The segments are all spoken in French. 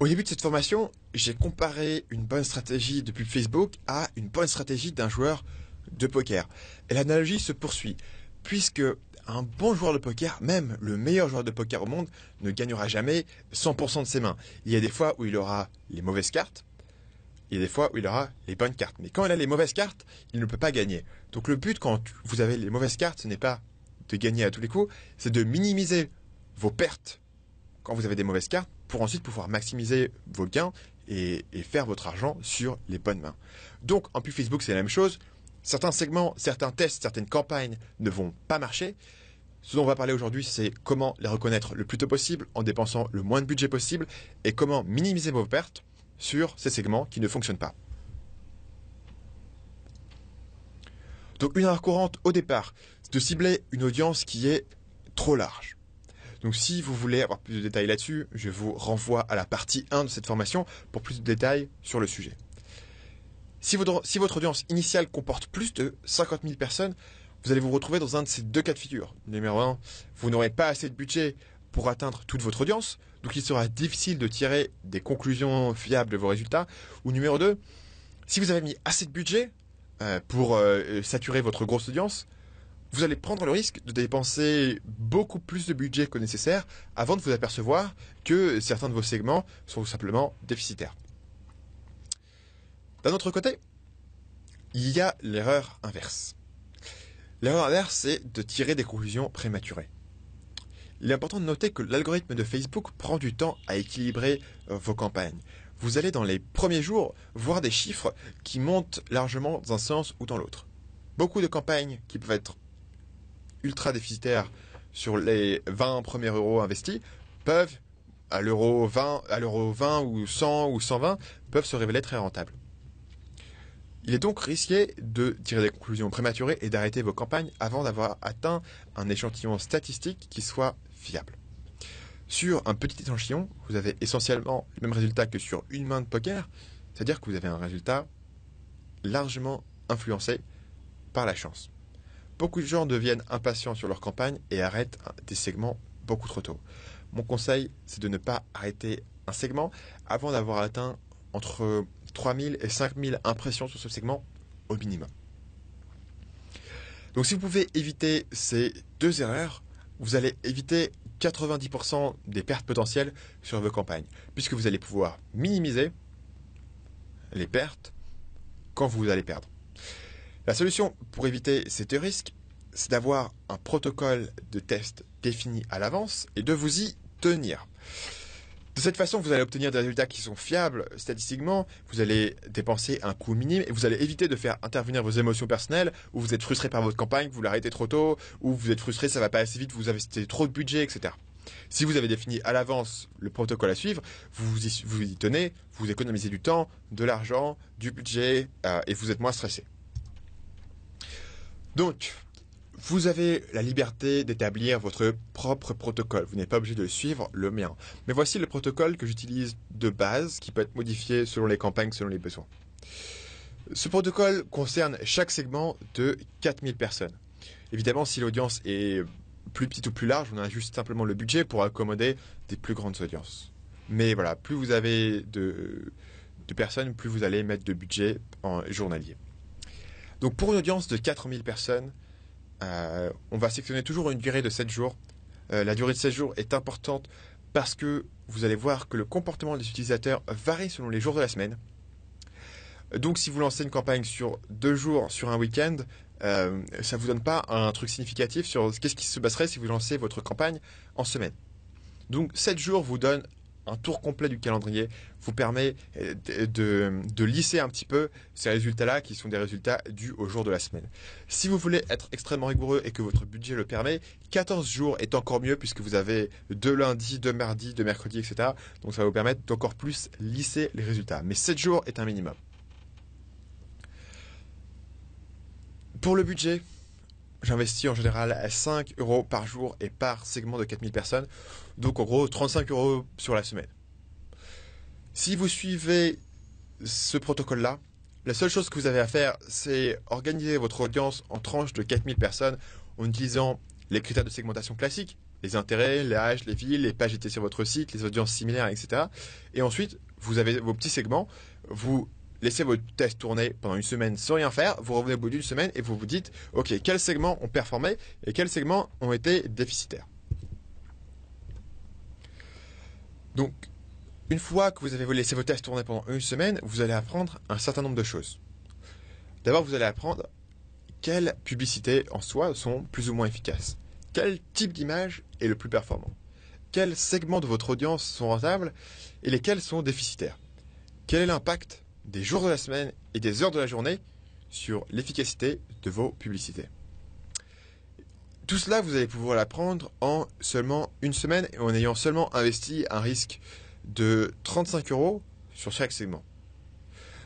Au début de cette formation, j'ai comparé une bonne stratégie de pub Facebook à une bonne stratégie d'un joueur de poker. Et l'analogie se poursuit, puisque un bon joueur de poker, même le meilleur joueur de poker au monde, ne gagnera jamais 100% de ses mains. Il y a des fois où il aura les mauvaises cartes, il y a des fois où il aura les bonnes cartes. Mais quand il a les mauvaises cartes, il ne peut pas gagner. Donc le but quand vous avez les mauvaises cartes, ce n'est pas de gagner à tous les coups, c'est de minimiser vos pertes quand vous avez des mauvaises cartes pour ensuite pouvoir maximiser vos gains et, faire votre argent sur les bonnes mains. Donc en plus Facebook c'est la même chose. Certains segments, certains tests, certaines campagnes ne vont pas marcher. Ce dont on va parler aujourd'hui, c'est comment les reconnaître le plus tôt possible en dépensant le moins de budget possible et comment minimiser vos pertes sur ces segments qui ne fonctionnent pas. Donc une erreur courante au départ, c'est de cibler une audience qui est trop large. Donc si vous voulez avoir plus de détails là-dessus, je vous renvoie à la partie 1 de cette formation pour plus de détails sur le sujet. Si votre, audience initiale comporte plus de 50 000 personnes, vous allez vous retrouver dans un de ces deux cas de figure. Numéro 1, vous n'aurez pas assez de budget pour atteindre toute votre audience, donc il sera difficile de tirer des conclusions fiables de vos résultats. Ou numéro 2, si vous avez mis assez de budget euh, pour euh, saturer votre grosse audience, vous allez prendre le risque de dépenser beaucoup plus de budget que nécessaire avant de vous apercevoir que certains de vos segments sont tout simplement déficitaires. D'un autre côté, il y a l'erreur inverse. L'erreur inverse, c'est de tirer des conclusions prématurées. Il est important de noter que l'algorithme de Facebook prend du temps à équilibrer euh, vos campagnes. Vous allez dans les premiers jours voir des chiffres qui montent largement dans un sens ou dans l'autre. Beaucoup de campagnes qui peuvent être ultra déficitaires sur les 20 premiers euros investis peuvent, à l'euro 20, à l'euro 20 ou 100 ou 120, peuvent se révéler très rentables. Il est donc risqué de tirer des conclusions prématurées et d'arrêter vos campagnes avant d'avoir atteint un échantillon statistique qui soit fiable. Sur un petit échantillon, vous avez essentiellement le même résultat que sur une main de poker, c'est-à-dire que vous avez un résultat largement influencé par la chance. Beaucoup de gens deviennent impatients sur leur campagne et arrêtent des segments beaucoup trop tôt. Mon conseil, c'est de ne pas arrêter un segment avant d'avoir atteint entre 3000 et 5000 impressions sur ce segment au minimum. Donc si vous pouvez éviter ces deux erreurs, vous allez éviter 90% des pertes potentielles sur vos campagnes, puisque vous allez pouvoir minimiser les pertes quand vous allez perdre. La solution pour éviter ces risques, c'est d'avoir un protocole de test défini à l'avance et de vous y tenir. De cette façon, vous allez obtenir des résultats qui sont fiables statistiquement, vous allez dépenser un coût minime et vous allez éviter de faire intervenir vos émotions personnelles, ou vous êtes frustré par votre campagne, vous l'arrêtez trop tôt, ou vous êtes frustré, ça va pas assez vite, vous avez trop de budget, etc. Si vous avez défini à l'avance le protocole à suivre, vous vous y, vous y tenez, vous économisez du temps, de l'argent, du budget, euh, et vous êtes moins stressé. Donc, vous avez la liberté d'établir votre propre protocole. Vous n'êtes pas obligé de suivre le mien. Mais voici le protocole que j'utilise de base, qui peut être modifié selon les campagnes, selon les besoins. Ce protocole concerne chaque segment de 4000 personnes. Évidemment, si l'audience est plus petite ou plus large, on a juste simplement le budget pour accommoder des plus grandes audiences. Mais voilà, plus vous avez de, de personnes, plus vous allez mettre de budget en journalier. Donc pour une audience de 4000 personnes, euh, on va sélectionner toujours une durée de 7 jours. Euh, la durée de 7 jours est importante parce que vous allez voir que le comportement des utilisateurs varie selon les jours de la semaine. Donc si vous lancez une campagne sur deux jours sur un week-end, euh, ça vous donne pas un truc significatif sur qu'est-ce qui se passerait si vous lancez votre campagne en semaine. Donc 7 jours vous donne un tour complet du calendrier vous permet euh, de, lisser un petit peu ces résultats-là qui sont des résultats dus au jour de la semaine. Si vous voulez être extrêmement rigoureux et que votre budget le permet, 14 jours est encore mieux puisque vous avez deux lundis, deux mardis, deux mercredis, etc. Donc ça va vous permettre d'encore plus lisser les résultats. Mais 7 jours est un minimum. Pour le budget, j'investis en général à 5 euros par jour et par segment de 4000 personnes. Donc en gros 35 euros sur la semaine. Si vous suivez ce protocole-là, la seule chose que vous avez à faire, c'est organiser votre audience en tranches de 4000 personnes en utilisant les critères de segmentation classiques, les intérêts, les âges, les villes, les pages étaient sur votre site, les audiences similaires, etc. Et ensuite, vous avez vos petits segments, vous laissez votre test tourner pendant une semaine sans rien faire, vous revenez au bout d'une semaine et vous vous dites, OK, quels segments ont performé et quels segments ont été déficitaires. Donc, une fois que vous avez laissé vos tests tourner pendant une semaine, vous allez apprendre un certain nombre de choses. D'abord, vous allez apprendre quelles publicités en soi sont plus ou moins efficaces. Quel type d'image est le plus performant? Quels segments de votre audience sont rentables et lesquels sont déficitaires? Quel est l'impact des jours de la semaine et des heures de la journée sur l'efficacité de vos publicités tout cela, vous allez pouvoir l'apprendre en seulement une semaine et en ayant seulement investi un risque de 35 euros sur chaque segment.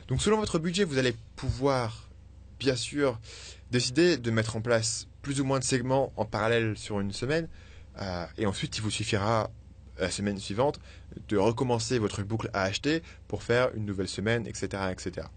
Donc selon votre budget, vous allez pouvoir, bien sûr, décider de mettre en place plus ou moins de segments en parallèle sur une semaine. Euh, et ensuite, il vous suffira la semaine suivante de recommencer votre boucle à acheter pour faire une nouvelle semaine, etc. etc.